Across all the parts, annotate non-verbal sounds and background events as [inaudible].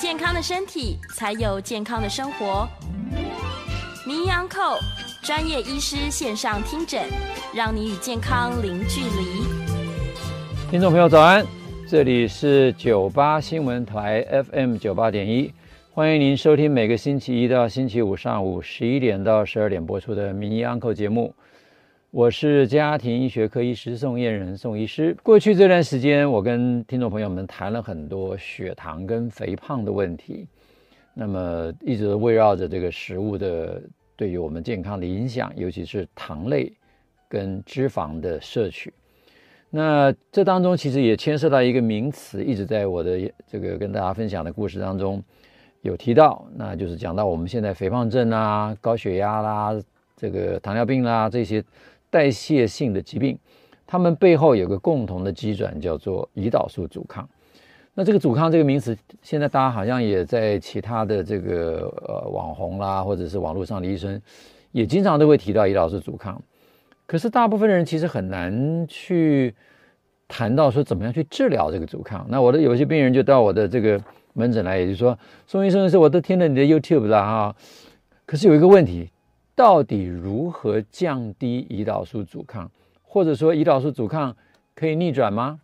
健康的身体，才有健康的生活。名医安扣专业医师线上听诊，让你与健康零距离。听众朋友早安，这里是九八新闻台 FM 九八点一，欢迎您收听每个星期一到星期五上午十一点到十二点播出的名医安扣节目。我是家庭医学科医师宋燕仁宋医师。过去这段时间，我跟听众朋友们谈了很多血糖跟肥胖的问题，那么一直围绕着这个食物的对于我们健康的影响，尤其是糖类跟脂肪的摄取。那这当中其实也牵涉到一个名词，一直在我的这个跟大家分享的故事当中有提到，那就是讲到我们现在肥胖症啊、高血压啦、这个糖尿病啦这些。代谢性的疾病，它们背后有个共同的机转，叫做胰岛素阻抗。那这个阻抗这个名词，现在大家好像也在其他的这个呃网红啦，或者是网络上的医生，也经常都会提到胰岛素阻抗。可是大部分人其实很难去谈到说怎么样去治疗这个阻抗。那我的有些病人就到我的这个门诊来，也就是说，宋医生是我都听了你的 YouTube 了哈，可是有一个问题。到底如何降低胰岛素阻抗，或者说胰岛素阻抗可以逆转吗？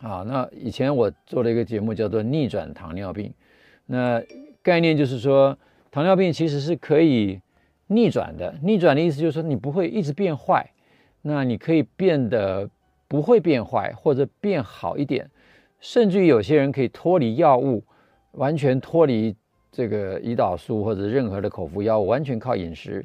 啊，那以前我做了一个节目叫做逆转糖尿病，那概念就是说糖尿病其实是可以逆转的。逆转的意思就是说你不会一直变坏，那你可以变得不会变坏或者变好一点，甚至于有些人可以脱离药物，完全脱离。这个胰岛素或者任何的口服药物完全靠饮食，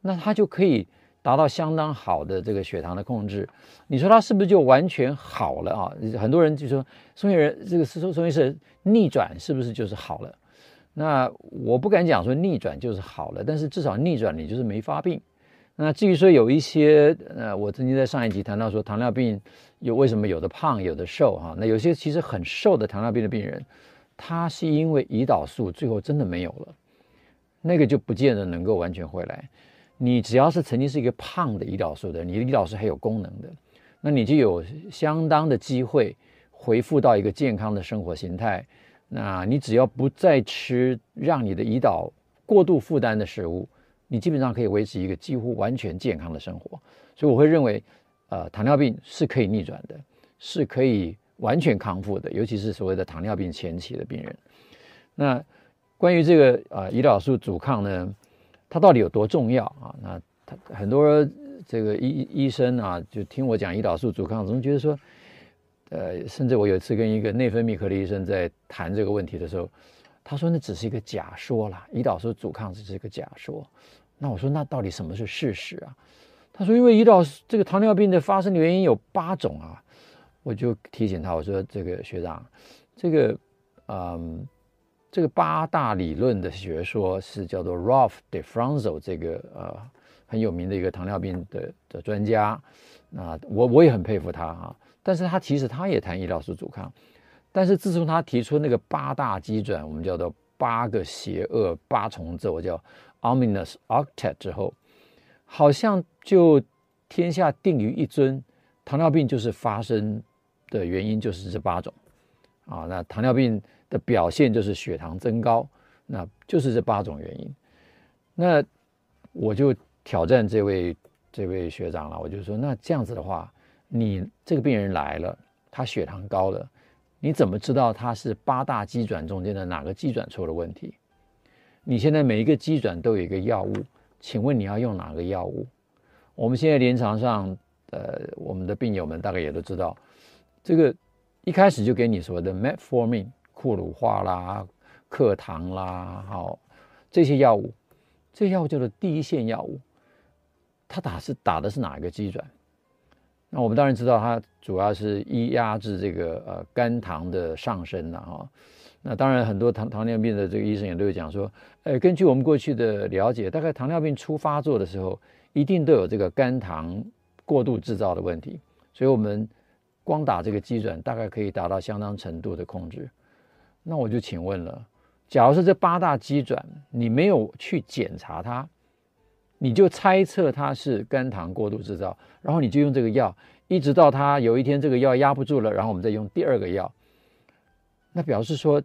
那它就可以达到相当好的这个血糖的控制。你说它是不是就完全好了啊？很多人就说宋医生，这个是说宋医生逆转是不是就是好了？那我不敢讲说逆转就是好了，但是至少逆转你就是没发病。那至于说有一些呃，我曾经在上一集谈到说糖尿病有为什么有的胖有的瘦哈？那有些其实很瘦的糖尿病的病人。它是因为胰岛素最后真的没有了，那个就不见得能够完全回来。你只要是曾经是一个胖的胰岛素的，你的胰岛素还有功能的，那你就有相当的机会恢复到一个健康的生活形态。那你只要不再吃让你的胰岛过度负担的食物，你基本上可以维持一个几乎完全健康的生活。所以我会认为，呃，糖尿病是可以逆转的，是可以。完全康复的，尤其是所谓的糖尿病前期的病人。那关于这个啊胰岛素阻抗呢，它到底有多重要啊？那他很多这个医医生啊，就听我讲胰岛素阻抗，总觉得说，呃，甚至我有一次跟一个内分泌科的医生在谈这个问题的时候，他说那只是一个假说啦，胰岛素阻抗只是一个假说。那我说那到底什么是事实啊？他说因为胰岛素这个糖尿病的发生的原因有八种啊。我就提醒他，我说：“这个学长，这个，嗯，这个八大理论的学说是叫做 Rolf Defranzo 这个呃很有名的一个糖尿病的的专家，那我我也很佩服他哈。但是他其实他也谈胰岛素阻抗，但是自从他提出那个八大基转，我们叫做八个邪恶八重奏，叫 Ominous Octet 之后，好像就天下定于一尊，糖尿病就是发生。”的原因就是这八种，啊，那糖尿病的表现就是血糖增高，那就是这八种原因。那我就挑战这位这位学长了，我就说，那这样子的话，你这个病人来了，他血糖高了，你怎么知道他是八大机转中间的哪个机转出了问题？你现在每一个机转都有一个药物，请问你要用哪个药物？我们现在临床上，呃，我们的病友们大概也都知道。这个一开始就给你说的 Metformin、库鲁化啦、克糖啦，好，这些药物，这药物叫做第一线药物，它打是打的是哪一个机转？那我们当然知道，它主要是一压制这个呃肝糖的上升了哈。那当然，很多糖糖尿病的这个医生也都有讲说，呃，根据我们过去的了解，大概糖尿病初发作的时候，一定都有这个肝糖过度制造的问题。所以，我们光打这个机转，大概可以达到相当程度的控制。那我就请问了，假如是这八大机转，你没有去检查它？你就猜测它是肝糖过度制造，然后你就用这个药，一直到它有一天这个药压不住了，然后我们再用第二个药。那表示说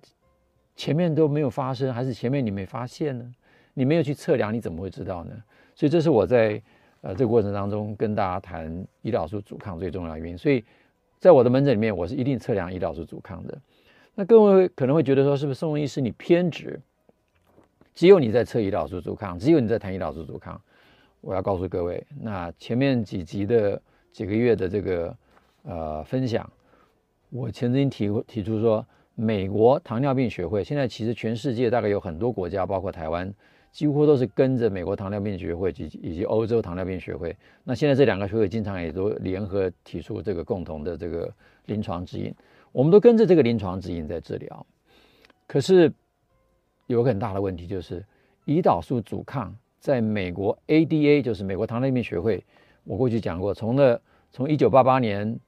前面都没有发生，还是前面你没发现呢？你没有去测量，你怎么会知道呢？所以这是我在呃这个过程当中跟大家谈胰岛素阻抗最重要的原因。所以在我的门诊里面，我是一定测量胰岛素阻抗的。那各位可能会觉得说，是不是宋医师你偏执？只有你在测胰岛素阻抗，只有你在谈胰岛素阻抗。我要告诉各位，那前面几集的几个月的这个呃分享，我曾经提提出说，美国糖尿病学会现在其实全世界大概有很多国家，包括台湾，几乎都是跟着美国糖尿病学会及以及欧洲糖尿病学会。那现在这两个学会经常也都联合提出这个共同的这个临床指引，我们都跟着这个临床指引在治疗。可是有个很大的问题就是胰岛素阻抗。在美国 ADA 就是美国糖尿病学会，我过去讲过，从了从一九八八年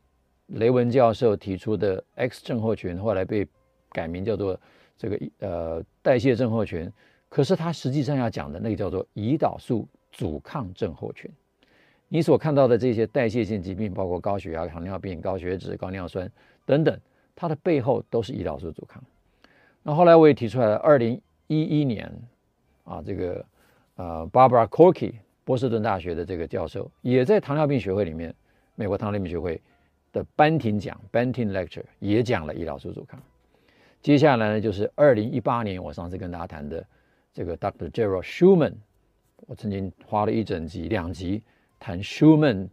雷文教授提出的 X 症候群，后来被改名叫做这个呃代谢症候群，可是他实际上要讲的那个叫做胰岛素阻抗症候群。你所看到的这些代谢性疾病，包括高血压、糖尿病、高血脂、高尿酸等等，它的背后都是胰岛素阻抗。那后来我也提出来了，二零一一年啊这个。呃，Barbara Corky，波士顿大学的这个教授，也在糖尿病学会里面，美国糖尿病学会的班廷讲 （Banting Lecture） 也讲了胰岛素阻抗。接下来呢，就是二零一八年我上次跟大家谈的这个 Dr. Gerald Schumann，我曾经花了一整集、两集谈 Schumann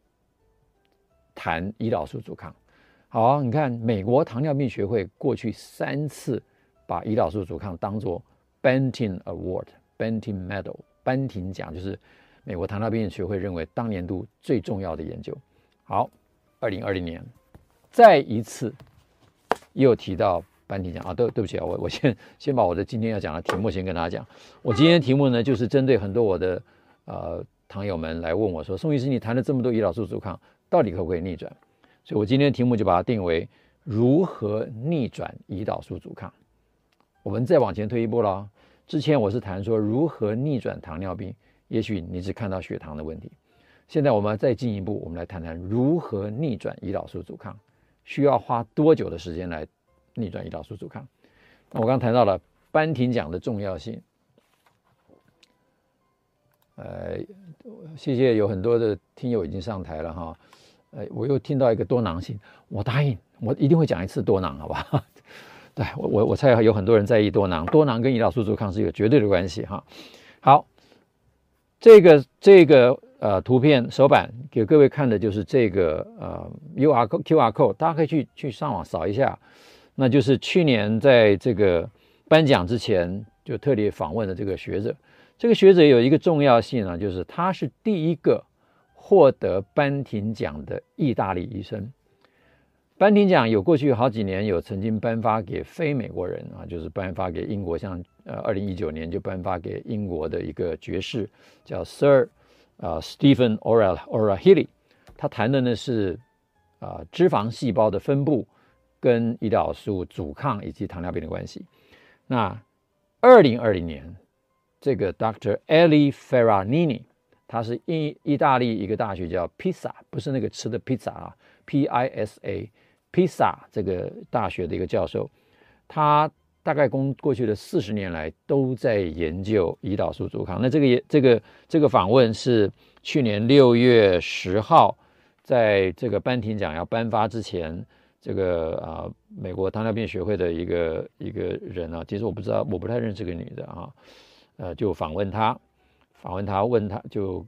谈胰岛素阻抗。好，你看美国糖尿病学会过去三次把胰岛素阻抗当做 Banting Award、Banting Medal。班廷奖就是美国糖尿病学会认为当年度最重要的研究。好，二零二零年再一次又提到班廷奖啊，对对不起啊，我 [laughs] 我先先把我的今天要讲的题目先跟大家讲。我今天的题目呢，就是针对很多我的呃糖友们来问我说，宋医师，你谈了这么多胰岛素阻抗，到底可不可以逆转？所以我今天的题目就把它定为如何逆转胰岛素阻抗。我们再往前推一步了。之前我是谈说如何逆转糖尿病，也许你只看到血糖的问题。现在我们再进一步，我们来谈谈如何逆转胰岛素阻抗，需要花多久的时间来逆转胰岛素阻抗？那我刚谈到了班廷奖的重要性。呃，谢谢有很多的听友已经上台了哈。呃，我又听到一个多囊性，我答应我一定会讲一次多囊，好吧？[laughs] 对我我我猜有很多人在意多囊，多囊跟胰岛素阻抗是有绝对的关系哈。好，这个这个呃图片手板给各位看的就是这个呃 U R Q R code，大家可以去去上网扫一下，那就是去年在这个颁奖之前就特别访问的这个学者，这个学者有一个重要性啊，就是他是第一个获得班廷奖的意大利医生。班廷奖有过去好几年有曾经颁发给非美国人啊，就是颁发给英国，像呃二零一九年就颁发给英国的一个爵士叫 Sir 啊 Stephen o r a o r a h i l l y 他谈的呢是啊脂肪细胞的分布跟胰岛素阻抗以及糖尿病的关系。那二零二零年这个 Dr. Elie Ferranini，他是意意大利一个大学叫披萨，不是那个吃的披萨啊，P I S A。披萨这个大学的一个教授，他大概工过去的四十年来都在研究胰岛素阻抗。那这个也这个这个访问是去年六月十号，在这个班廷奖要颁发之前，这个啊美国糖尿病学会的一个一个人啊，其实我不知道，我不太认识这个女的啊，呃，就访问她，访问她，问她就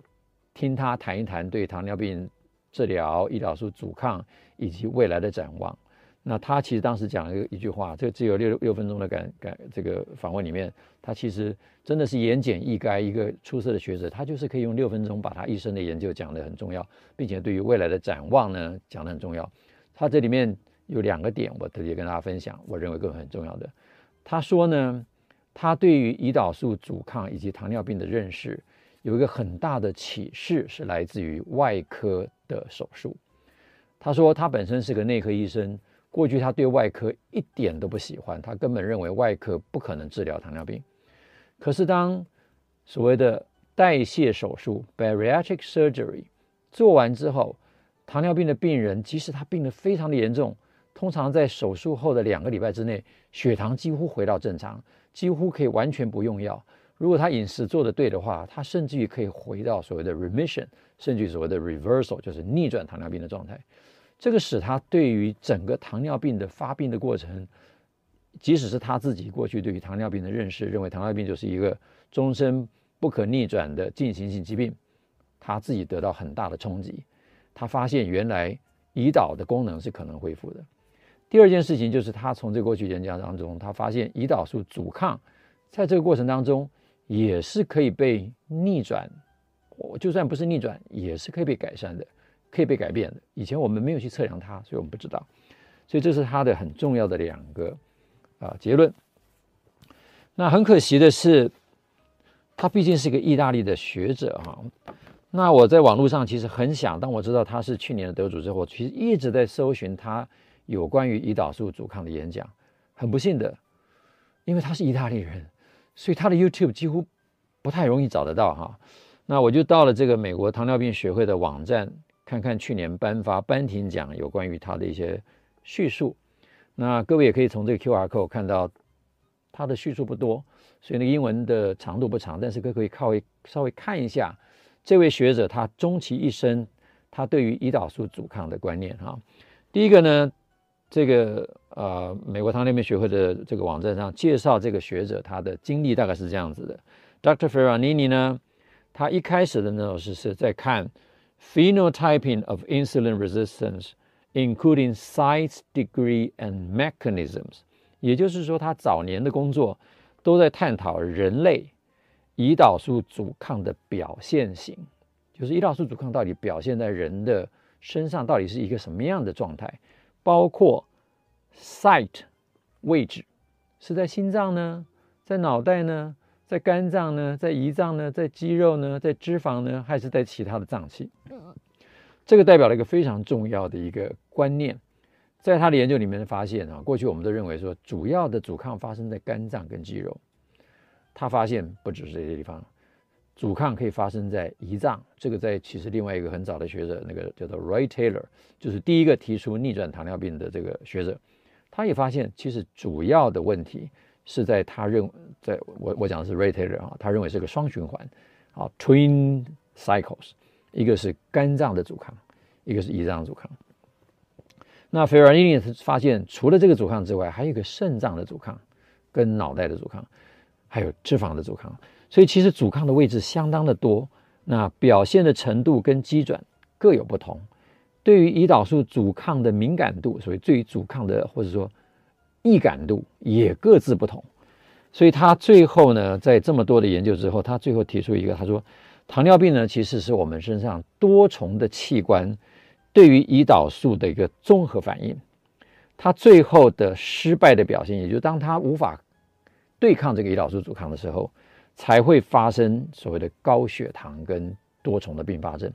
听她谈一谈对糖尿病治疗、胰岛素阻抗以及未来的展望。那他其实当时讲了一一句话，这只有六六分钟的感感这个访问里面，他其实真的是言简意赅，一个出色的学者，他就是可以用六分钟把他一生的研究讲得很重要，并且对于未来的展望呢讲得很重要。他这里面有两个点，我特别跟大家分享，我认为更很重要的。他说呢，他对于胰岛素阻抗以及糖尿病的认识有一个很大的启示，是来自于外科的手术。他说他本身是个内科医生。过去他对外科一点都不喜欢，他根本认为外科不可能治疗糖尿病。可是当所谓的代谢手术 （bariatric surgery） 做完之后，糖尿病的病人即使他病得非常的严重，通常在手术后的两个礼拜之内，血糖几乎回到正常，几乎可以完全不用药。如果他饮食做得对的话，他甚至于可以回到所谓的 remission，甚至于所谓的 reversal，就是逆转糖尿病的状态。这个使他对于整个糖尿病的发病的过程，即使是他自己过去对于糖尿病的认识，认为糖尿病就是一个终身不可逆转的进行性疾病，他自己得到很大的冲击。他发现原来胰岛的功能是可能恢复的。第二件事情就是他从这个过去演讲当中，他发现胰岛素阻抗在这个过程当中也是可以被逆转，我就算不是逆转，也是可以被改善的。可以被改变的。以前我们没有去测量它，所以我们不知道。所以这是他的很重要的两个啊结论。那很可惜的是，他毕竟是一个意大利的学者哈。那我在网络上其实很想，当我知道他是去年的得主之后，其实一直在搜寻他有关于胰岛素阻抗的演讲。很不幸的，因为他是意大利人，所以他的 YouTube 几乎不太容易找得到哈。那我就到了这个美国糖尿病学会的网站。看看去年颁发颁庭奖有关于他的一些叙述，那各位也可以从这个 QR code 看到他的叙述不多，所以那个英文的长度不长，但是各位可以靠稍微看一下这位学者他终其一生他对于胰岛素阻抗的观念哈。第一个呢，这个呃美国糖尿病学会的这个网站上介绍这个学者他的经历大概是这样子的，Dr. Ferranini 呢，他一开始的那种是是在看。Phenotyping of insulin resistance, including size, degree, and mechanisms，也就是说，他早年的工作都在探讨人类胰岛素阻抗的表现型，就是胰岛素阻抗到底表现在人的身上到底是一个什么样的状态，包括 site 位置是在心脏呢，在脑袋呢？在肝脏呢，在胰脏呢，在肌肉呢，在脂肪呢，还是在其他的脏器？这个代表了一个非常重要的一个观念，在他的研究里面发现啊，过去我们都认为说主要的阻抗发生在肝脏跟肌肉，他发现不只是这些地方，阻抗可以发生在胰脏。这个在其实另外一个很早的学者，那个叫做 Roy Taylor，就是第一个提出逆转糖尿病的这个学者，他也发现其实主要的问题。是在他认，在我我讲的是 Roy Taylor 啊，他认为是个双循环，啊，twin cycles，一个是肝脏的阻抗，一个是胰脏阻抗。那 Ferranini 发现，除了这个阻抗之外，还有一个肾脏的阻抗，跟脑袋的阻抗，还有脂肪的阻抗。所以其实阻抗的位置相当的多，那表现的程度跟机转各有不同。对于胰岛素阻抗的敏感度，所以对于阻抗的或者说。易感度也各自不同，所以他最后呢，在这么多的研究之后，他最后提出一个，他说，糖尿病呢，其实是我们身上多重的器官对于胰岛素的一个综合反应。他最后的失败的表现，也就是当他无法对抗这个胰岛素阻抗的时候，才会发生所谓的高血糖跟多重的并发症。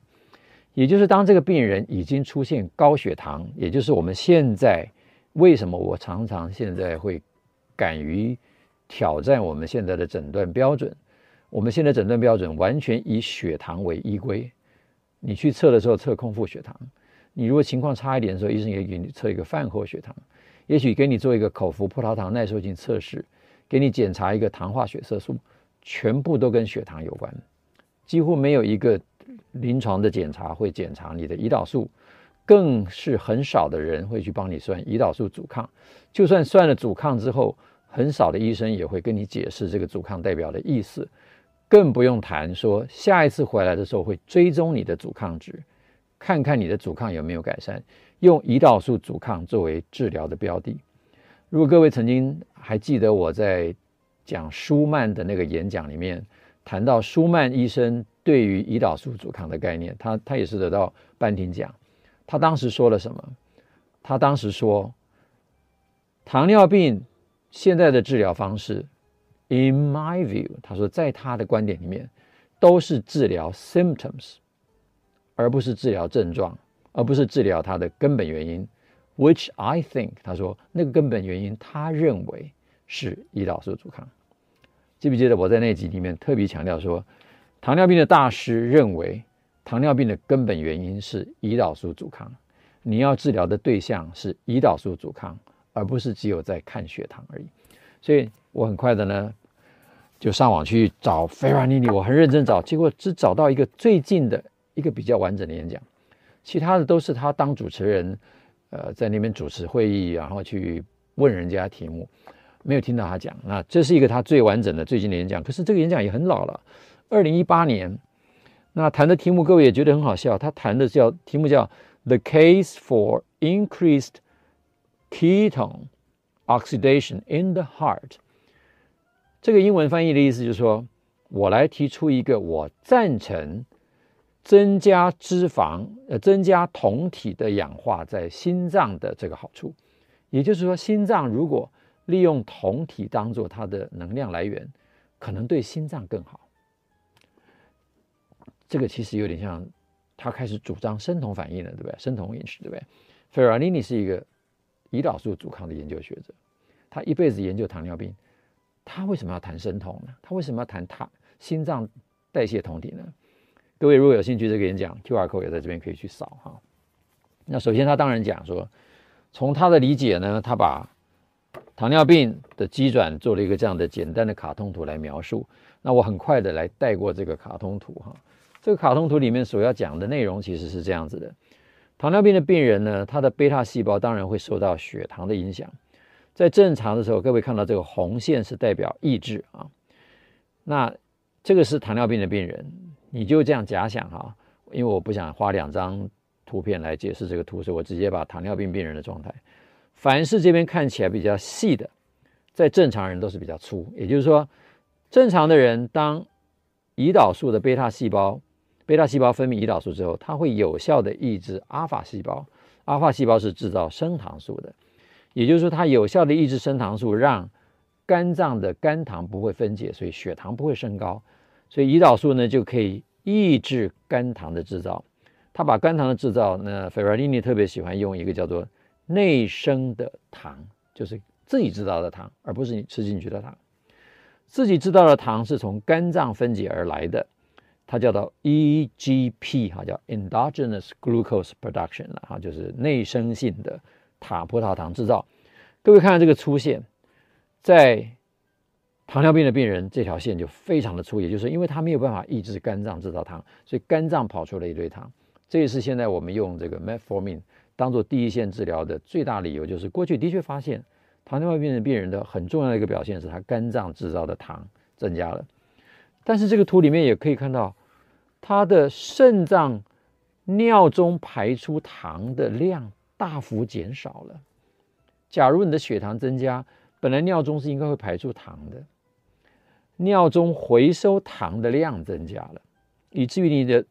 也就是当这个病人已经出现高血糖，也就是我们现在。为什么我常常现在会敢于挑战我们现在的诊断标准？我们现在诊断标准完全以血糖为依归。你去测的时候测空腹血糖，你如果情况差一点的时候，医生也给你测一个饭后血糖，也许给你做一个口服葡萄糖耐受性测试，给你检查一个糖化血色素，全部都跟血糖有关，几乎没有一个临床的检查会检查你的胰岛素。更是很少的人会去帮你算胰岛素阻抗，就算算了阻抗之后，很少的医生也会跟你解释这个阻抗代表的意思，更不用谈说下一次回来的时候会追踪你的阻抗值，看看你的阻抗有没有改善，用胰岛素阻抗作为治疗的标的。如果各位曾经还记得我在讲舒曼的那个演讲里面谈到舒曼医生对于胰岛素阻抗的概念，他他也是得到颁奖奖。他当时说了什么？他当时说，糖尿病现在的治疗方式，in my view，他说在他的观点里面，都是治疗 symptoms，而不是治疗症状，而不是治疗它的根本原因。Which I think，他说那个根本原因，他认为是胰岛素阻抗。记不记得我在那集里面特别强调说，糖尿病的大师认为糖尿病的根本原因是胰岛素阻抗。你要治疗的对象是胰岛素阻抗，而不是只有在看血糖而已。所以我很快的呢就上网去找 Ferranini，我很认真找，结果只找到一个最近的一个比较完整的演讲，其他的都是他当主持人。呃，在那边主持会议，然后去问人家题目，没有听到他讲。那这是一个他最完整的最近的演讲。可是这个演讲也很老了，二零一八年。那谈的题目各位也觉得很好笑。他谈的叫题目叫 “The Case for Increased Ketone Oxidation in the Heart”。这个英文翻译的意思就是说，我来提出一个我赞成。增加脂肪，呃，增加酮体的氧化在心脏的这个好处，也就是说，心脏如果利用酮体当做它的能量来源，可能对心脏更好。这个其实有点像他开始主张生酮反应了，对不对？生酮饮食，对不对费尔尼尼是一个胰岛素阻抗的研究学者，他一辈子研究糖尿病，他为什么要谈生酮呢？他为什么要谈他心脏代谢酮体呢？各位如果有兴趣，这个演讲 QR code 也在这边可以去扫哈。那首先他当然讲说，从他的理解呢，他把糖尿病的机转做了一个这样的简单的卡通图来描述。那我很快的来带过这个卡通图哈。这个卡通图里面所要讲的内容其实是这样子的：糖尿病的病人呢，他的贝塔细胞当然会受到血糖的影响。在正常的时候，各位看到这个红线是代表抑制啊。那这个是糖尿病的病人。你就这样假想哈，因为我不想花两张图片来解释这个图，所以我直接把糖尿病病人的状态，凡是这边看起来比较细的，在正常人都是比较粗。也就是说，正常的人当胰岛素的贝塔细胞，贝塔细胞分泌胰岛素之后，它会有效的抑制阿法细胞，阿法细胞是制造升糖素的，也就是说，它有效的抑制升糖素，让肝脏的肝糖不会分解，所以血糖不会升高。所以胰岛素呢就可以抑制肝糖的制造，他把肝糖的制造，那 Ferranini 特别喜欢用一个叫做内生的糖，就是自己制造的糖，而不是你吃进去的糖。自己制造的糖是从肝脏分解而来的，它叫做 EGP 哈，叫 Endogenous Glucose Production 了哈，就是内生性的糖葡萄糖制造。各位看看这个粗线，在。糖尿病的病人这条线就非常的粗，也就是，因为他没有办法抑制肝脏制造糖，所以肝脏跑出了一堆糖。这也是现在我们用这个 Metformin 当做第一线治疗的最大理由，就是过去的确发现糖尿病的病人的很重要的一个表现是他肝脏制造的糖增加了。但是这个图里面也可以看到，他的肾脏尿中排出糖的量大幅减少了。假如你的血糖增加，本来尿中是应该会排出糖的。尿中回收糖的量增加了，以至于你的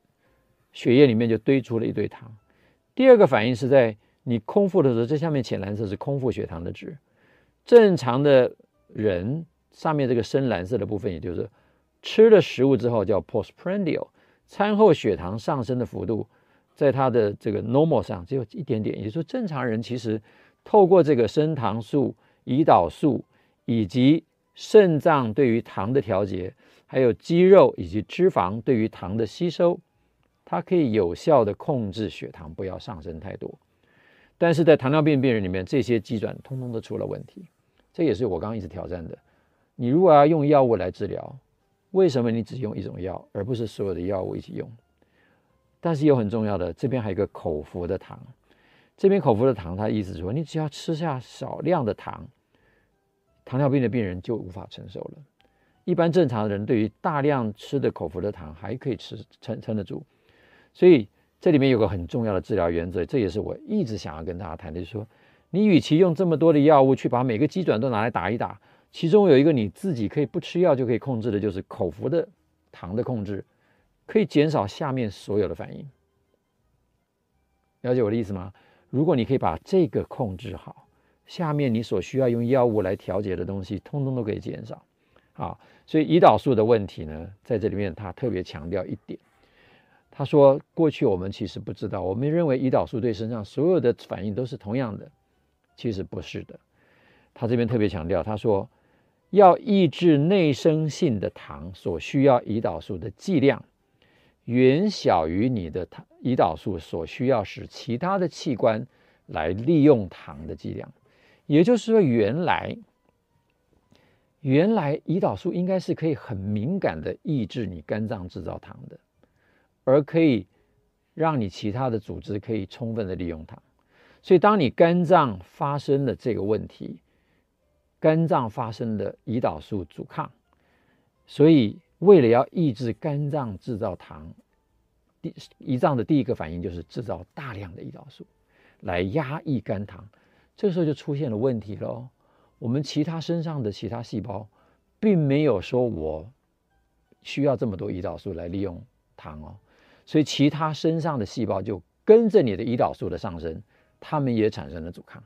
血液里面就堆出了一堆糖。第二个反应是在你空腹的时候，这下面浅蓝色是空腹血糖的值。正常的人上面这个深蓝色的部分，也就是吃了食物之后叫 postprandial，餐后血糖上升的幅度，在它的这个 normal 上只有一点点。也就是说，正常人其实透过这个升糖素、胰岛素以及肾脏对于糖的调节，还有肌肉以及脂肪对于糖的吸收，它可以有效的控制血糖不要上升太多。但是在糖尿病病人里面，这些机转通通都出了问题。这也是我刚刚一直挑战的。你如果要用药物来治疗，为什么你只用一种药，而不是所有的药物一起用？但是又很重要的，这边还有一个口服的糖。这边口服的糖，它意思说，你只要吃下少量的糖。糖尿病的病人就无法承受了。一般正常的人对于大量吃的口服的糖还可以吃撑撑得住，所以这里面有个很重要的治疗原则，这也是我一直想要跟大家谈的，就是说，你与其用这么多的药物去把每个机转都拿来打一打，其中有一个你自己可以不吃药就可以控制的，就是口服的糖的控制，可以减少下面所有的反应。了解我的意思吗？如果你可以把这个控制好，下面你所需要用药物来调节的东西，通通都可以减少。啊，所以胰岛素的问题呢，在这里面他特别强调一点。他说：“过去我们其实不知道，我们认为胰岛素对身上所有的反应都是同样的，其实不是的。他这边特别强调，他说要抑制内生性的糖所需要胰岛素的剂量，远小于你的糖胰岛素所需要使其他的器官来利用糖的剂量。也就是说，原来原来胰岛素应该是可以很敏感的抑制你肝脏制造糖的。”而可以让你其他的组织可以充分的利用它，所以当你肝脏发生了这个问题，肝脏发生了胰岛素阻抗，所以为了要抑制肝脏制造糖，第胰脏的第一个反应就是制造大量的胰岛素来压抑肝糖，这个时候就出现了问题喽。我们其他身上的其他细胞并没有说我需要这么多胰岛素来利用糖哦。所以，其他身上的细胞就跟着你的胰岛素的上升，它们也产生了阻抗。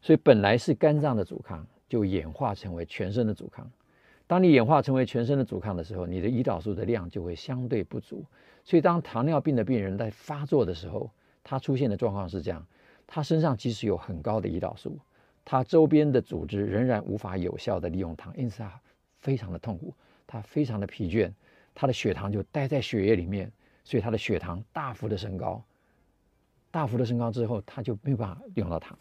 所以，本来是肝脏的阻抗，就演化成为全身的阻抗。当你演化成为全身的阻抗的时候，你的胰岛素的量就会相对不足。所以，当糖尿病的病人在发作的时候，他出现的状况是这样：他身上即使有很高的胰岛素，他周边的组织仍然无法有效的利用糖，因此他非常的痛苦，他非常的疲倦，他的血糖就待在血液里面。所以他的血糖大幅的升高，大幅的升高之后，他就没有办法用到糖，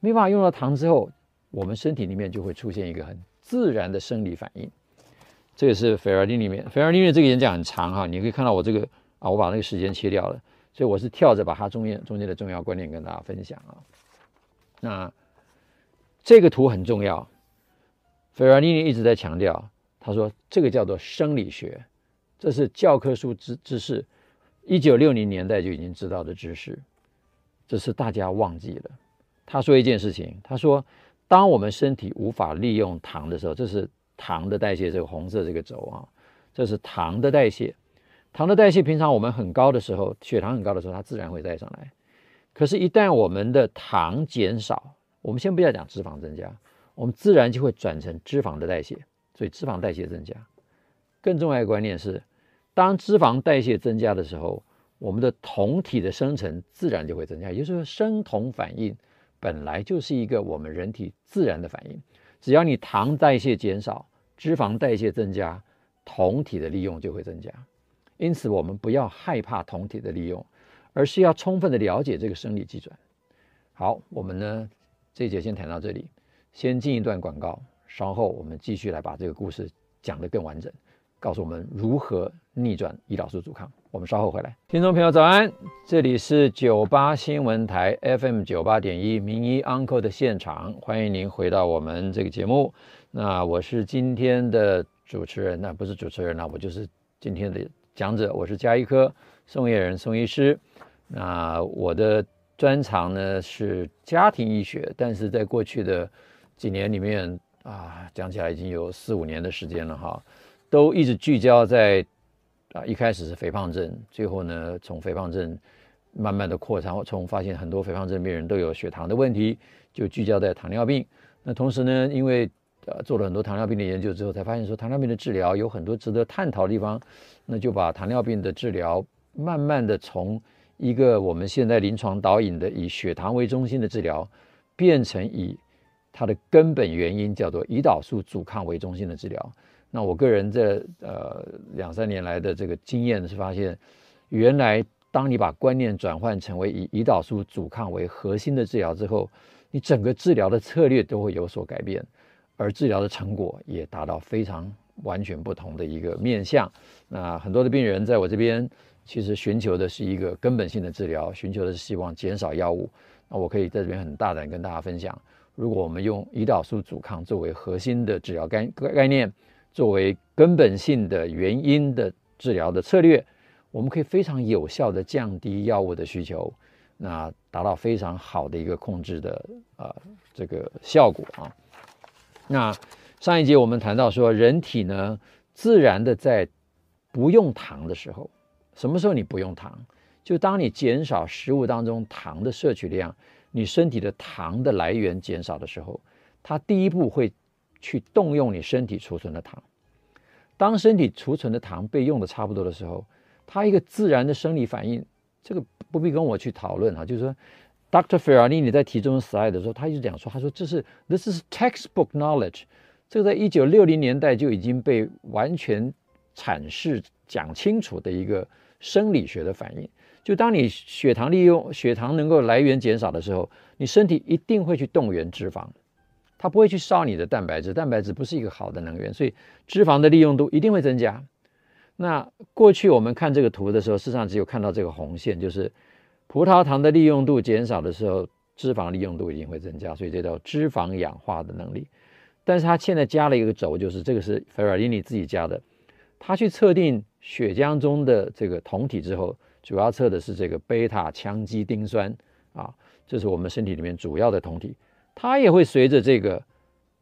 没办法用到糖之后，我们身体里面就会出现一个很自然的生理反应。这个是费尔丁里面，费尔丁的这个演讲很长哈，你可以看到我这个啊，我把那个时间切掉了，所以我是跳着把它中间中间的重要观念跟大家分享啊。那这个图很重要，费尔尼一直在强调，他说这个叫做生理学。这是教科书知知识，一九六零年代就已经知道的知识，这是大家忘记了。他说一件事情，他说，当我们身体无法利用糖的时候，这是糖的代谢，这个红色这个轴啊，这是糖的代谢。糖的代谢平常我们很高的时候，血糖很高的时候，它自然会带上来。可是，一旦我们的糖减少，我们先不要讲脂肪增加，我们自然就会转成脂肪的代谢，所以脂肪代谢增加。更重要的观念是。当脂肪代谢增加的时候，我们的酮体的生成自然就会增加。也就是说，生酮反应本来就是一个我们人体自然的反应。只要你糖代谢减少，脂肪代谢增加，酮体的利用就会增加。因此，我们不要害怕酮体的利用，而是要充分的了解这个生理机转。好，我们呢这一节先谈到这里，先进一段广告，稍后我们继续来把这个故事讲得更完整。告诉我们如何逆转胰岛素阻抗。我们稍后回来。听众朋友早安，这里是九八新闻台 FM 九八点一名医 Uncle 的现场，欢迎您回到我们这个节目。那我是今天的主持人，那不是主持人，那我就是今天的讲者。我是加医科宋叶人宋医师。那我的专长呢是家庭医学，但是在过去的几年里面啊，讲起来已经有四五年的时间了哈。都一直聚焦在啊，一开始是肥胖症，最后呢，从肥胖症慢慢的扩张，从发现很多肥胖症病人都有血糖的问题，就聚焦在糖尿病。那同时呢，因为呃做了很多糖尿病的研究之后，才发现说糖尿病的治疗有很多值得探讨的地方，那就把糖尿病的治疗慢慢的从一个我们现在临床导引的以血糖为中心的治疗，变成以它的根本原因叫做胰岛素阻抗为中心的治疗。那我个人这呃两三年来的这个经验是发现，原来当你把观念转换成为以胰岛素阻抗为核心的治疗之后，你整个治疗的策略都会有所改变，而治疗的成果也达到非常完全不同的一个面向。那很多的病人在我这边其实寻求的是一个根本性的治疗，寻求的是希望减少药物。那我可以在这边很大胆跟大家分享，如果我们用胰岛素阻抗作为核心的治疗概概念。作为根本性的原因的治疗的策略，我们可以非常有效的降低药物的需求，那达到非常好的一个控制的呃这个效果啊。那上一节我们谈到说，人体呢自然的在不用糖的时候，什么时候你不用糖？就当你减少食物当中糖的摄取量，你身体的糖的来源减少的时候，它第一步会去动用你身体储存的糖。当身体储存的糖被用的差不多的时候，它一个自然的生理反应，这个不必跟我去讨论哈，就是说，Dr. Ferrarini 在提这种 slide 的时候，他一直讲说，他说这是 This is textbook knowledge，这个在一九六零年代就已经被完全阐释讲清楚的一个生理学的反应。就当你血糖利用血糖能够来源减少的时候，你身体一定会去动员脂肪，它不会去烧你的蛋白质，蛋白质不是一个好的能源，所以脂肪的利用度一定会增加。那过去我们看这个图的时候，事实上只有看到这个红线，就是葡萄糖的利用度减少的时候，脂肪利用度一定会增加，所以这叫脂肪氧化的能力。但是它现在加了一个轴，就是这个是 Ferrarini 自己加的，他去测定血浆中的这个酮体之后，主要测的是这个贝塔羟基丁酸啊，这是我们身体里面主要的酮体，它也会随着这个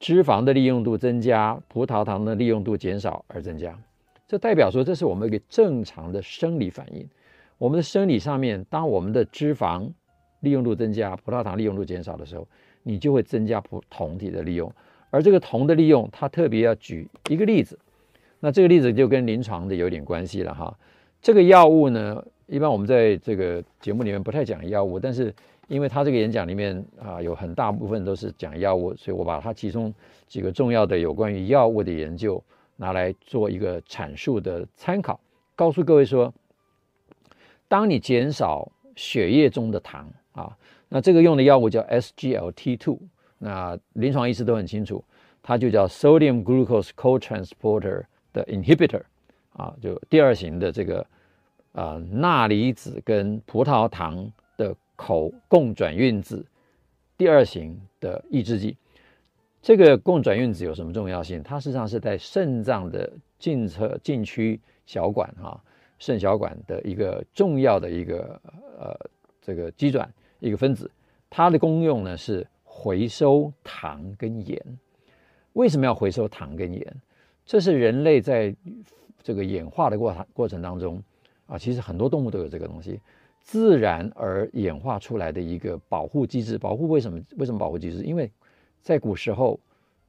脂肪的利用度增加，葡萄糖的利用度减少而增加。这代表说，这是我们一个正常的生理反应。我们的生理上面，当我们的脂肪利用度增加，葡萄糖利用度减少的时候，你就会增加葡酮体的利用。而这个酮的利用，它特别要举一个例子。那这个例子就跟临床的有点关系了哈。这个药物呢，一般我们在这个节目里面不太讲药物，但是因为他这个演讲里面啊有很大部分都是讲药物，所以我把它其中几个重要的有关于药物的研究。拿来做一个阐述的参考，告诉各位说，当你减少血液中的糖啊，那这个用的药物叫 SGLT2，那临床医师都很清楚，它就叫 Sodium Glucose Co-transporter 的 inhibitor 啊，就第二型的这个啊钠离子跟葡萄糖的口共转运子第二型的抑制剂。这个共转运子有什么重要性？它实际上是在肾脏的近侧近区小管哈，肾小管的一个重要的一个呃这个基转一个分子，它的功用呢是回收糖跟盐。为什么要回收糖跟盐？这是人类在这个演化的过程过程当中啊，其实很多动物都有这个东西，自然而演化出来的一个保护机制。保护为什么？为什么保护机制？因为在古时候，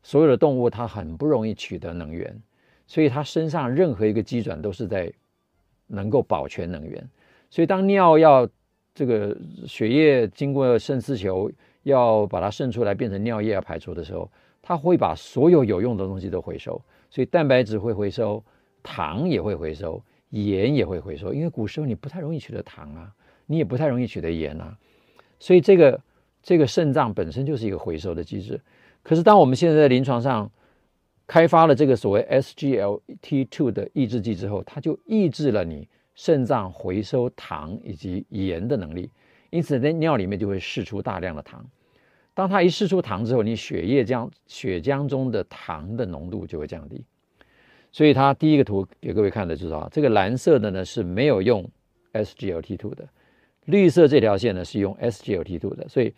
所有的动物它很不容易取得能源，所以它身上任何一个机转都是在能够保全能源。所以当尿要这个血液经过肾丝球要把它渗出来变成尿液要排出的时候，它会把所有有用的东西都回收。所以蛋白质会回收，糖也会回收，盐也会回收。因为古时候你不太容易取得糖啊，你也不太容易取得盐啊，所以这个。这个肾脏本身就是一个回收的机制，可是当我们现在在临床上开发了这个所谓 SGLT2 的抑制剂之后，它就抑制了你肾脏回收糖以及盐的能力，因此在尿里面就会释出大量的糖。当它一释出糖之后，你血液浆血浆中的糖的浓度就会降低。所以它第一个图给各位看的就是啊，这个蓝色的呢是没有用 SGLT2 的。绿色这条线呢是用 SGLT2 的，所以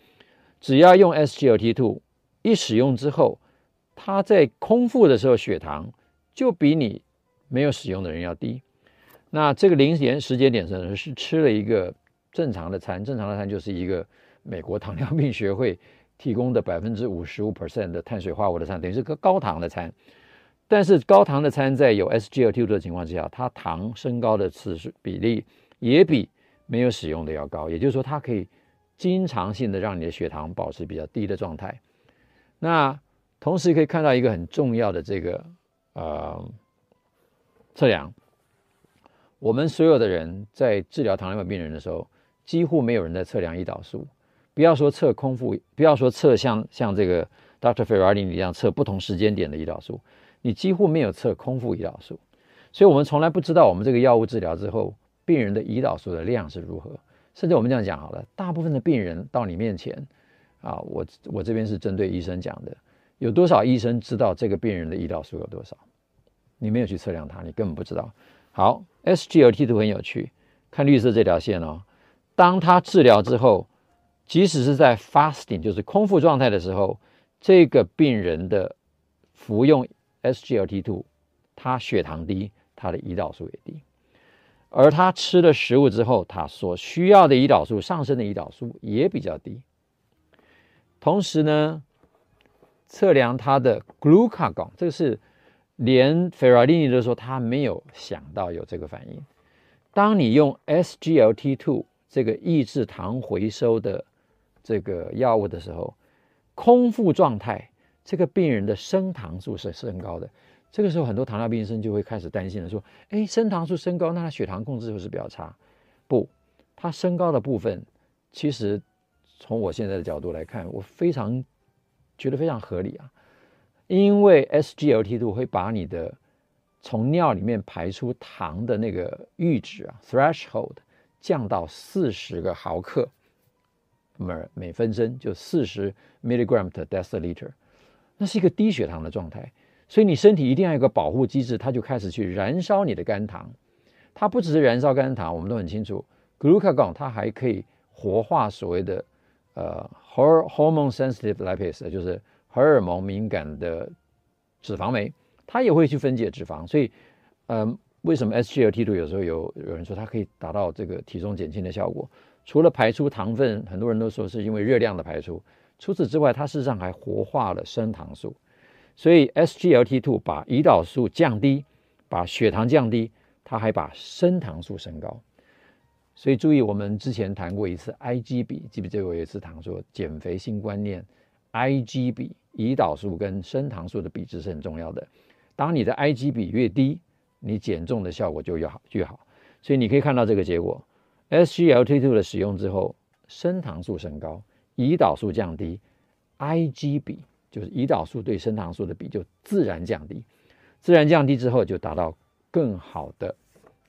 只要用 SGLT2，一使用之后，它在空腹的时候血糖就比你没有使用的人要低。那这个零点时间点上是吃了一个正常的餐，正常的餐就是一个美国糖尿病学会提供的百分之五十五 percent 的碳水化合物的餐，等于是个高糖的餐。但是高糖的餐在有 SGLT2 的情况之下，它糖升高的次数比例也比。没有使用的要高，也就是说，它可以经常性的让你的血糖保持比较低的状态。那同时可以看到一个很重要的这个呃测量，我们所有的人在治疗糖尿病病人的时候，几乎没有人在测量胰岛素。不要说测空腹，不要说测像像这个 Dr. Ferrarini 一样测不同时间点的胰岛素，你几乎没有测空腹胰岛素。所以我们从来不知道我们这个药物治疗之后。病人的胰岛素的量是如何？甚至我们这样讲好了，大部分的病人到你面前，啊，我我这边是针对医生讲的，有多少医生知道这个病人的胰岛素有多少？你没有去测量它，你根本不知道。好，SGLT2 很有趣，看绿色这条线哦。当他治疗之后，即使是在 fasting，就是空腹状态的时候，这个病人的服用 SGLT2，他血糖低，他的胰岛素也低，而他吃了食物之后，他所需要的胰岛素上升的胰岛素也比较低。同时呢，测量他的 glucagon，这个是连 Ferrarini 都说他没有想到有这个反应。当你用 SGLT2 这个抑制糖回收的这个药物的时候，空腹状态，这个病人的升糖素是升高的。这个时候，很多糖尿病医生就会开始担心了，说：“哎，升糖素升高，那他血糖控制是不是比较差？”不，他升高的部分，其实从我现在的角度来看，我非常觉得非常合理啊，因为 SGLT 度会把你的从尿里面排出糖的那个阈值啊 threshold 降到四十个毫克。每每分针就四十 milligram per deciliter，那是一个低血糖的状态，所以你身体一定要有个保护机制，它就开始去燃烧你的肝糖。它不只是燃烧肝糖，我们都很清楚，glucagon 它还可以活化所谓的呃 hormone sensitive lipase，就是荷尔蒙敏感的脂肪酶，它也会去分解脂肪。所以，嗯、呃，为什么 SGLT2 有时候有有人说它可以达到这个体重减轻的效果？除了排出糖分，很多人都说是因为热量的排出。除此之外，它事实上还活化了升糖素。所以 SGLT2 把胰岛素降低，把血糖降低，它还把升糖素升高。所以注意，我们之前谈过一次 IG 比，记不记得我有一次谈说减肥新观念，IG 比胰岛素跟升糖素的比值是很重要的。当你的 IG 比越低，你减重的效果就越好越好。所以你可以看到这个结果。SGLT2 的使用之后，升糖素升高，胰岛素降低，IG 比就是胰岛素对升糖素的比就自然降低，自然降低之后就达到更好的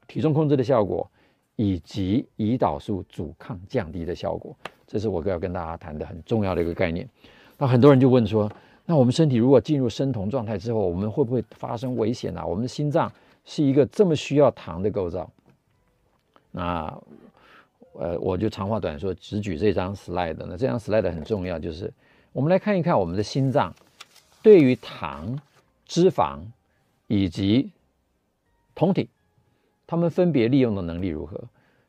体重控制的效果，以及胰岛素阻抗降低的效果。这是我要跟大家谈的很重要的一个概念。那很多人就问说，那我们身体如果进入生酮状态之后，我们会不会发生危险啊？我们的心脏是一个这么需要糖的构造，那。呃，我就长话短说，只举这张 slide 呢。这张 slide 很重要，就是我们来看一看我们的心脏对于糖、脂肪以及酮体，它们分别利用的能力如何？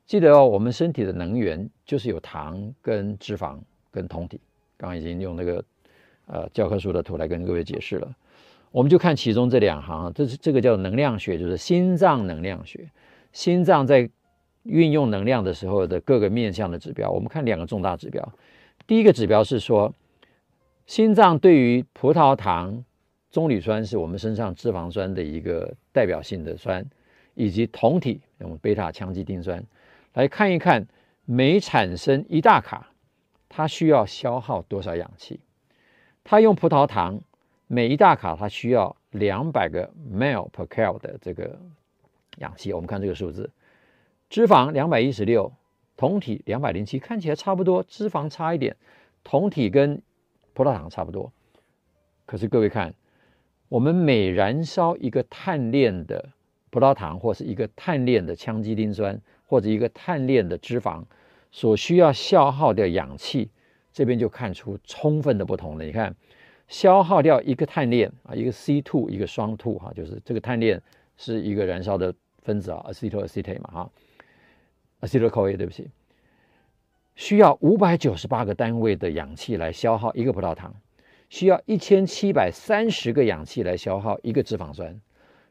记得哦，我们身体的能源就是有糖跟脂肪跟酮体。刚刚已经用那个呃教科书的图来跟各位解释了。我们就看其中这两行，这是这个叫能量学，就是心脏能量学。心脏在运用能量的时候的各个面向的指标，我们看两个重大指标。第一个指标是说，心脏对于葡萄糖、棕榈酸是我们身上脂肪酸的一个代表性的酸，以及酮体用贝塔羟基丁酸来看一看，每产生一大卡，它需要消耗多少氧气？它用葡萄糖，每一大卡它需要两百个 ml per cal 的这个氧气。我们看这个数字。脂肪两百一十六，酮体两百零七，看起来差不多，脂肪差一点，酮体跟葡萄糖差不多。可是各位看，我们每燃烧一个碳链的葡萄糖，或是一个碳链的羟基丁酸，或者一个碳链的脂肪，所需要消耗掉氧气，这边就看出充分的不同了。你看，消耗掉一个碳链啊，一个 C two，一个双 two 哈，就是这个碳链是一个燃烧的分子啊，acetyl-acetate 嘛哈。acetyl-CoA，对不起，需要五百九十八个单位的氧气来消耗一个葡萄糖，需要一千七百三十个氧气来消耗一个脂肪酸，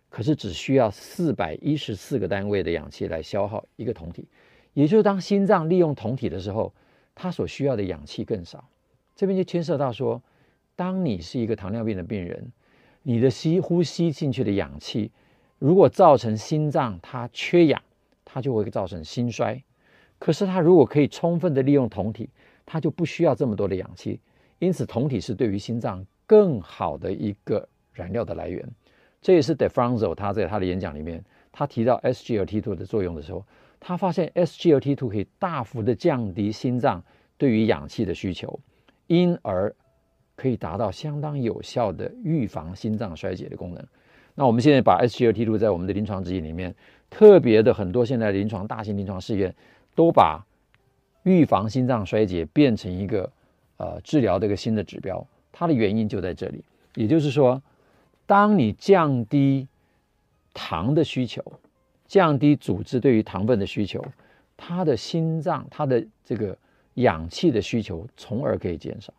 可是只需要四百一十四个单位的氧气来消耗一个酮体。也就是当心脏利用酮体的时候，它所需要的氧气更少。这边就牵涉到说，当你是一个糖尿病的病人，你的吸呼吸进去的氧气，如果造成心脏它缺氧。它就会造成心衰，可是它如果可以充分的利用酮体，它就不需要这么多的氧气，因此酮体是对于心脏更好的一个燃料的来源。这也是 De Franzo 他在他的演讲里面，他提到 SGLT2 的作用的时候，他发现 SGLT2 可以大幅的降低心脏对于氧气的需求，因而可以达到相当有效的预防心脏衰竭的功能。那我们现在把 SGLT2 在我们的临床指引里面，特别的很多现在临床大型临床试验都把预防心脏衰竭变成一个呃治疗的一个新的指标。它的原因就在这里，也就是说，当你降低糖的需求，降低组织对于糖分的需求，它的心脏它的这个氧气的需求从而可以减少。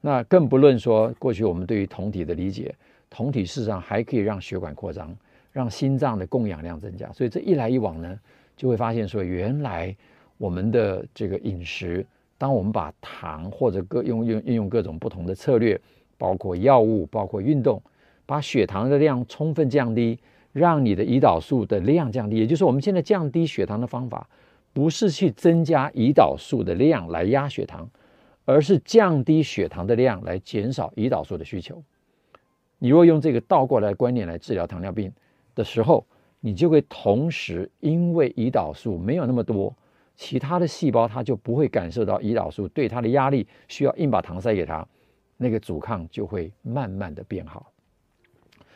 那更不论说过去我们对于酮体的理解，酮体事实上还可以让血管扩张，让心脏的供氧量增加。所以这一来一往呢，就会发现说，原来我们的这个饮食，当我们把糖或者各用用运用各种不同的策略，包括药物，包括运动，把血糖的量充分降低，让你的胰岛素的量降低。也就是我们现在降低血糖的方法，不是去增加胰岛素的量来压血糖。而是降低血糖的量来减少胰岛素的需求。你若用这个倒过来观念来治疗糖尿病的时候，你就会同时因为胰岛素没有那么多，其他的细胞它就不会感受到胰岛素对它的压力，需要硬把糖塞给它，那个阻抗就会慢慢的变好。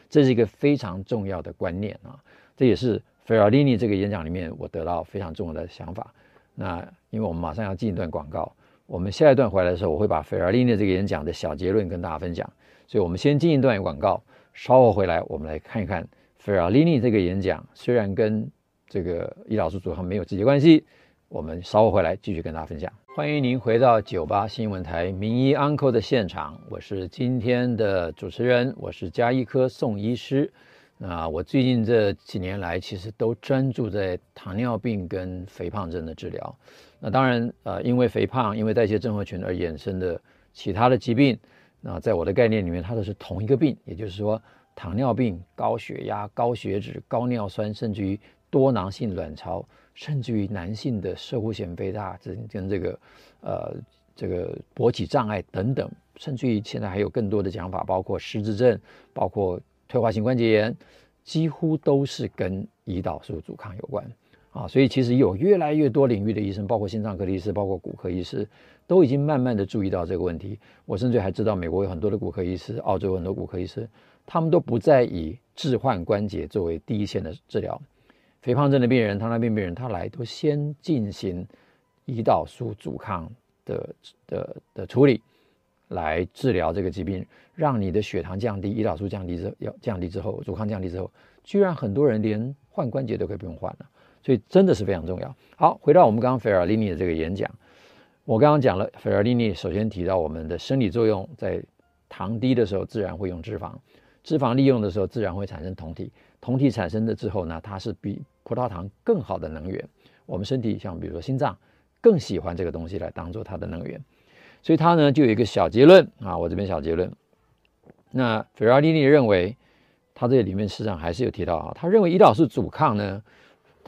这是一个非常重要的观念啊！这也是费尔利尼这个演讲里面我得到非常重要的想法。那因为我们马上要进一段广告。我们下一段回来的时候，我会把费尔利尼这个演讲的小结论跟大家分享。所以，我们先进一段广告，稍后回来，我们来看一看费尔利尼这个演讲。虽然跟这个胰岛素阻抗没有直接关系，我们稍后回来继续跟大家分享。欢迎您回到九八新闻台名医 Uncle 的现场，我是今天的主持人，我是加医科宋医师。那我最近这几年来，其实都专注在糖尿病跟肥胖症的治疗。那当然，呃，因为肥胖，因为代谢症候群而衍生的其他的疾病，那在我的概念里面，它都是同一个病，也就是说，糖尿病、高血压、高血脂、高尿酸，甚至于多囊性卵巢，甚至于男性的射护腺肥大，跟跟这个，呃，这个勃起障碍等等，甚至于现在还有更多的讲法，包括失智症，包括退化性关节炎，几乎都是跟胰岛素阻抗有关。啊，所以其实有越来越多领域的医生，包括心脏科的医师，包括骨科医师，都已经慢慢的注意到这个问题。我甚至还知道，美国有很多的骨科医师，澳洲有很多骨科医师，他们都不再以置换关节作为第一线的治疗。肥胖症的病人、糖尿病病人，他来都先进行胰岛素阻抗的的的处理，来治疗这个疾病，让你的血糖降低，胰岛素降低之要降低之后，阻抗降低之后，居然很多人连换关节都可以不用换了。所以真的是非常重要。好，回到我们刚刚费尔利尼的这个演讲，我刚刚讲了费尔利尼首先提到我们的生理作用，在糖低的时候自然会用脂肪，脂肪利用的时候自然会产生酮体，酮体产生的之后呢，它是比葡萄糖更好的能源。我们身体像比如说心脏更喜欢这个东西来当做它的能源，所以它呢就有一个小结论啊，我这边小结论。那费尔利尼认为，他这里面实际上还是有提到啊，他认为胰岛素阻抗呢。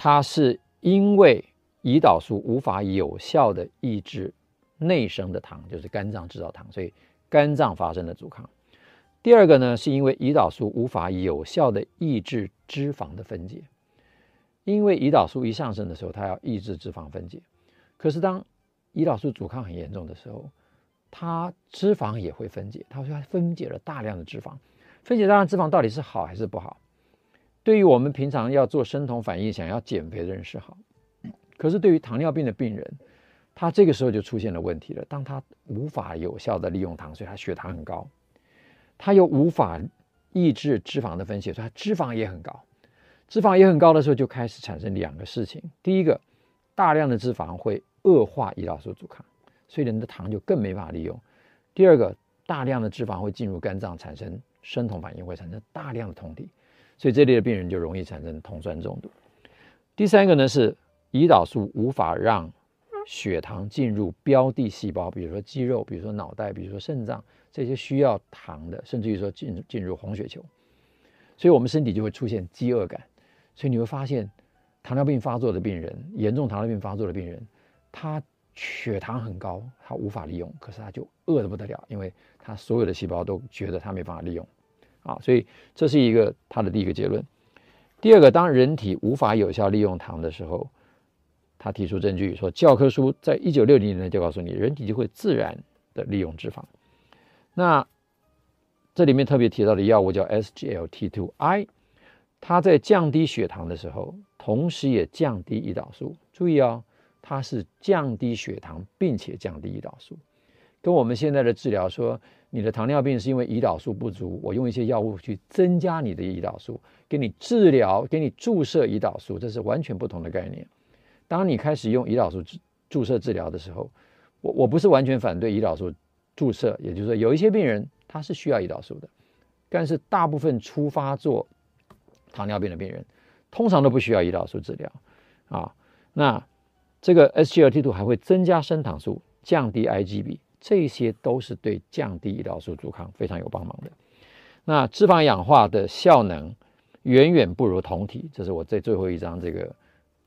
它是因为胰岛素无法有效的抑制内生的糖，就是肝脏制造糖，所以肝脏发生了阻抗。第二个呢，是因为胰岛素无法有效的抑制脂肪的分解，因为胰岛素一上升的时候，它要抑制脂肪分解。可是当胰岛素阻抗很严重的时候，它脂肪也会分解，它说它分解了大量的脂肪，分解大量脂肪到底是好还是不好？对于我们平常要做生酮反应、想要减肥的人是好，可是对于糖尿病的病人，他这个时候就出现了问题了。当他无法有效的利用糖，所以他血糖很高，他又无法抑制脂肪的分解，所以他脂肪也很高。脂肪也很高的时候，就开始产生两个事情：第一个，大量的脂肪会恶化胰岛素阻抗，所以人的糖就更没法利用；第二个，大量的脂肪会进入肝脏，产生生酮反应，会产生大量的酮体。所以这类的病人就容易产生酮酸中毒。第三个呢，是胰岛素无法让血糖进入标的细胞，比如说肌肉，比如说脑袋，比如说肾脏这些需要糖的，甚至于说进进入红血球，所以我们身体就会出现饥饿感。所以你会发现，糖尿病发作的病人，严重糖尿病发作的病人，他血糖很高，他无法利用，可是他就饿得不得了，因为他所有的细胞都觉得他没办法利用。啊，所以这是一个他的第一个结论。第二个，当人体无法有效利用糖的时候，他提出证据说，教科书在一九六零年就告诉你，人体就会自然的利用脂肪。那这里面特别提到的药物叫 SGLT2I，它在降低血糖的时候，同时也降低胰岛素。注意哦，它是降低血糖，并且降低胰岛素，跟我们现在的治疗说，你的糖尿病是因为胰岛素不足，我用一些药物去增加你的胰岛素，给你治疗，给你注射胰岛素，这是完全不同的概念。当你开始用胰岛素注注射治疗的时候，我我不是完全反对胰岛素注射，也就是说，有一些病人他是需要胰岛素的，但是大部分初发作糖尿病的病人通常都不需要胰岛素治疗啊。那这个 SGLT2 还会增加升糖素，降低 IgB，这些都是对降低胰岛素阻抗非常有帮忙的。那脂肪氧化的效能远远不如酮体，这是我在最后一章这个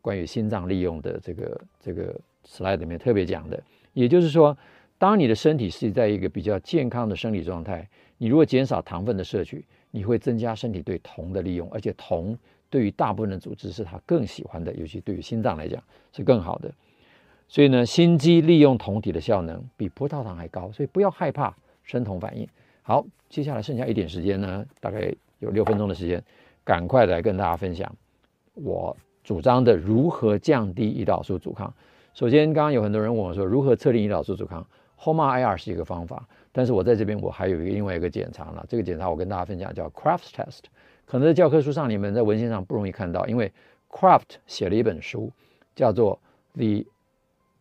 关于心脏利用的这个这个 slide 里面特别讲的。也就是说，当你的身体是在一个比较健康的生理状态，你如果减少糖分的摄取，你会增加身体对酮的利用，而且酮对于大部分的组织是它更喜欢的，尤其对于心脏来讲是更好的。所以呢，心肌利用酮体的效能比葡萄糖还高，所以不要害怕生酮反应。好，接下来剩下一点时间呢，大概有六分钟的时间，赶快来跟大家分享我主张的如何降低胰岛素阻抗。首先，刚刚有很多人问我说，如何测定胰岛素阻抗？HOMA-IR 是一个方法，但是我在这边我还有一个另外一个检查呢。这个检查我跟大家分享叫 Crafts Test，可能在教科书上你们在文献上不容易看到，因为 Craft 写了一本书叫做 The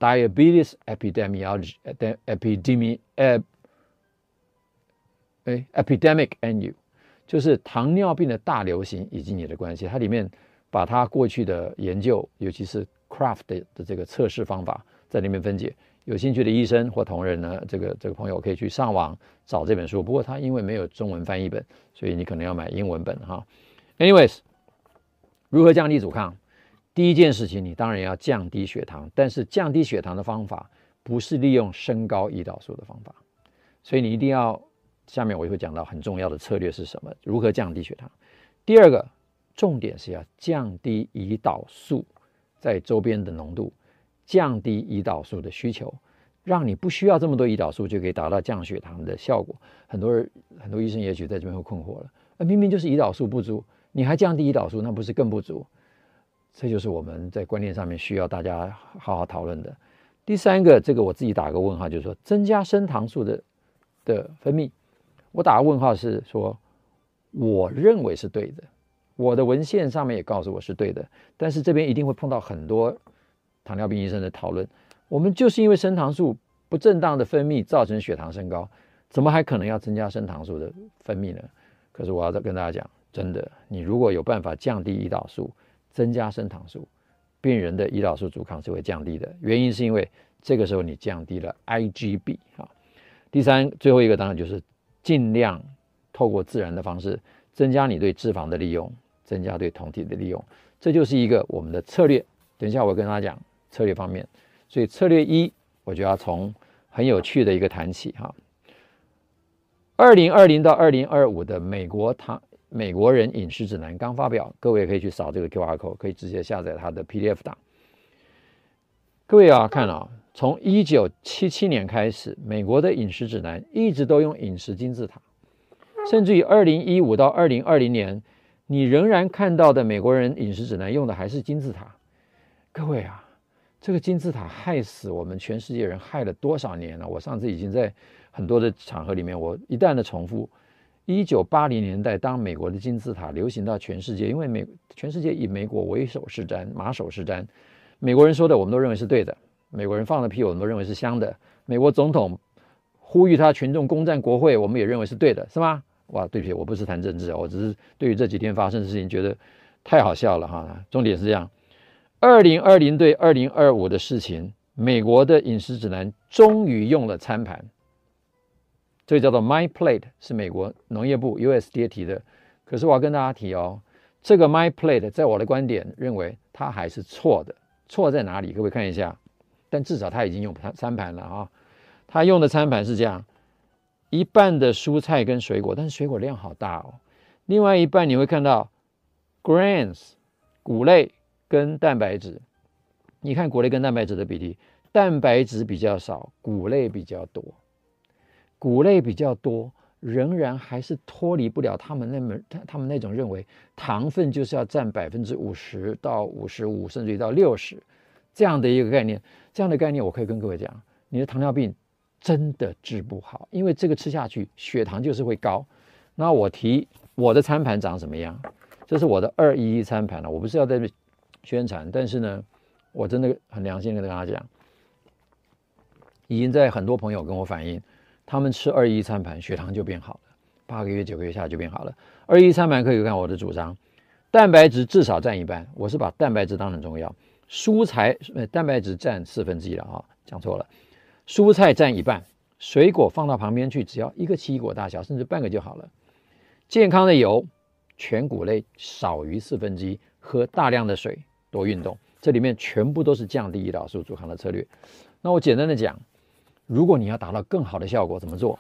Diabetes Epidemiology Epidemic 呃哎 Epidemic and You，就是糖尿病的大流行以及你的关系。它里面把它过去的研究，尤其是 Craft 的的这个测试方法在里面分解，有兴趣的医生或同仁呢，这个这个朋友可以去上网找这本书。不过它因为没有中文翻译本，所以你可能要买英文本哈。Anyways，如何降低阻抗？第一件事情，你当然要降低血糖，但是降低血糖的方法不是利用升高胰岛素的方法，所以你一定要，下面我也会讲到很重要的策略是什么，如何降低血糖。第二个重点是要降低胰岛素。在周边的浓度，降低胰岛素的需求，让你不需要这么多胰岛素就可以达到降血糖的效果。很多人很多医生也许在这边会困惑了，那明明就是胰岛素不足，你还降低胰岛素，那不是更不足？这就是我们在观念上面需要大家好好讨论的。第三个，这个我自己打个问号，就是说增加升糖素的的分泌，我打个问号是说，我认为是对的。我的文献上面也告诉我是对的，但是这边一定会碰到很多糖尿病医生的讨论。我们就是因为升糖素不正当的分泌造成血糖升高，怎么还可能要增加升糖素的分泌呢？可是我要再跟大家讲，真的，你如果有办法降低胰岛素，增加升糖素，病人的胰岛素阻抗是会降低的。原因是因为这个时候你降低了 IgB 啊。第三，最后一个当然就是尽量透过自然的方式增加你对脂肪的利用。增加对酮体的利用，这就是一个我们的策略。等一下我跟大家讲策略方面。所以策略一，我就要从很有趣的一个谈起哈。二零二零到二零二五的美国糖美国人饮食指南刚发表，各位可以去扫这个 QR code，可以直接下载它的 PDF 档。各位啊，看啊，从一九七七年开始，美国的饮食指南一直都用饮食金字塔，甚至于二零一五到二零二零年。你仍然看到的美国人饮食指南用的还是金字塔，各位啊，这个金字塔害死我们全世界人害了多少年了？我上次已经在很多的场合里面，我一旦的重复，一九八零年代当美国的金字塔流行到全世界，因为美全世界以美国为首是瞻，马首是瞻，美国人说的我们都认为是对的，美国人放的屁我们都认为是香的，美国总统呼吁他群众攻占国会，我们也认为是对的，是吗？哇，对不起，我不是谈政治，我只是对于这几天发生的事情觉得太好笑了哈。重点是这样，二零二零对二零二五的事情，美国的饮食指南终于用了餐盘，所以叫做 My Plate，是美国农业部 USDA 提的。可是我要跟大家提哦，这个 My Plate 在我的观点认为它还是错的，错在哪里？各位看一下，但至少它已经用餐餐盘了啊，它用的餐盘是这样。一半的蔬菜跟水果，但是水果量好大哦。另外一半你会看到 grains 谷类跟蛋白质。你看谷类跟蛋白质的比例，蛋白质比较少，谷类比较多。谷类比较多，仍然还是脱离不了他们那么他他们那种认为糖分就是要占百分之五十到五十五，甚至于到六十这样的一个概念。这样的概念，我可以跟各位讲，你的糖尿病真的治不好，因为这个吃下去血糖就是会高。那我提我的餐盘长什么样？这是我的二一一餐盘了，我不是要在这宣传，但是呢，我真的很良心的跟大家讲，已经在很多朋友跟我反映。他们吃二一餐盘，血糖就变好了，八个月、九个月下来就变好了。二一餐盘可以看我的主张，蛋白质至少占一半，我是把蛋白质当成重要，蔬菜呃蛋白质占四分之一了啊，讲错了，蔬菜占一半，水果放到旁边去，只要一个奇异果大小，甚至半个就好了。健康的油，全谷类少于四分之一，喝大量的水，多运动，这里面全部都是降低胰岛素阻抗的策略。那我简单的讲。如果你要达到更好的效果，怎么做？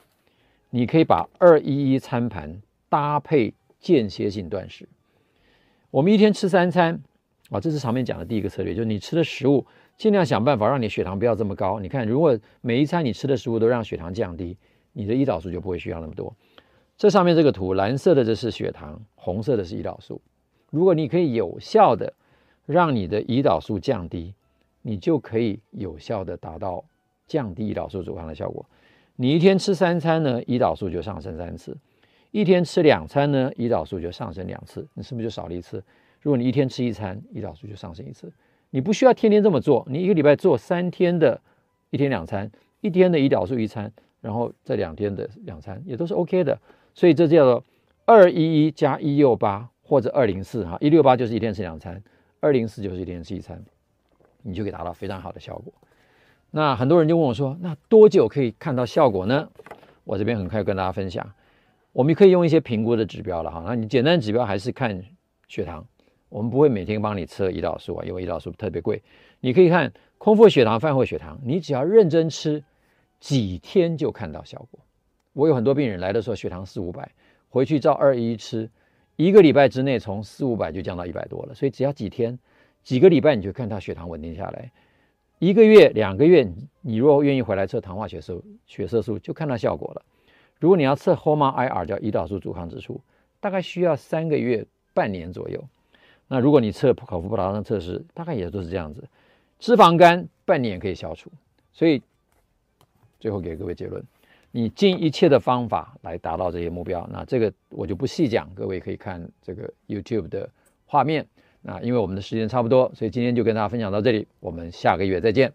你可以把二一一餐盘搭配间歇性断食。我们一天吃三餐啊，这是上面讲的第一个策略，就是你吃的食物尽量想办法让你血糖不要这么高。你看，如果每一餐你吃的食物都让血糖降低，你的胰岛素就不会需要那么多。这上面这个图，蓝色的这是血糖，红色的是胰岛素。如果你可以有效的让你的胰岛素降低，你就可以有效的达到。降低胰岛素阻抗的效果。你一天吃三餐呢，胰岛素就上升三次；一天吃两餐呢，胰岛素就上升两次。你是不是就少了一次？如果你一天吃一餐，胰岛素就上升一次。你不需要天天这么做，你一个礼拜做三天的，一天两餐，一天的胰岛素一餐，然后这两天的两餐也都是 OK 的。所以这叫做二一一加一六八或者二零四哈，一六八就是一天吃两餐，二零四就是一天吃一餐，你就可以达到非常好的效果。那很多人就问我说：“那多久可以看到效果呢？”我这边很快跟大家分享，我们可以用一些评估的指标了哈。那你简单指标还是看血糖，我们不会每天帮你测胰岛素啊，因为胰岛素特别贵。你可以看空腹血糖、饭后血糖，你只要认真吃，几天就看到效果。我有很多病人来的时候血糖四五百，回去照二一吃，一个礼拜之内从四五百就降到一百多了。所以只要几天、几个礼拜，你就看到血糖稳定下来。一个月、两个月，你如果愿意回来测糖化血素、血色素，就看到效果了。如果你要测 HOMA-IR 叫胰岛素阻抗指数，大概需要三个月、半年左右。那如果你测口服葡萄糖测试，大概也都是这样子。脂肪肝半年可以消除。所以最后给各位结论：你尽一切的方法来达到这些目标。那这个我就不细讲，各位可以看这个 YouTube 的画面。那因为我们的时间差不多，所以今天就跟大家分享到这里，我们下个月再见。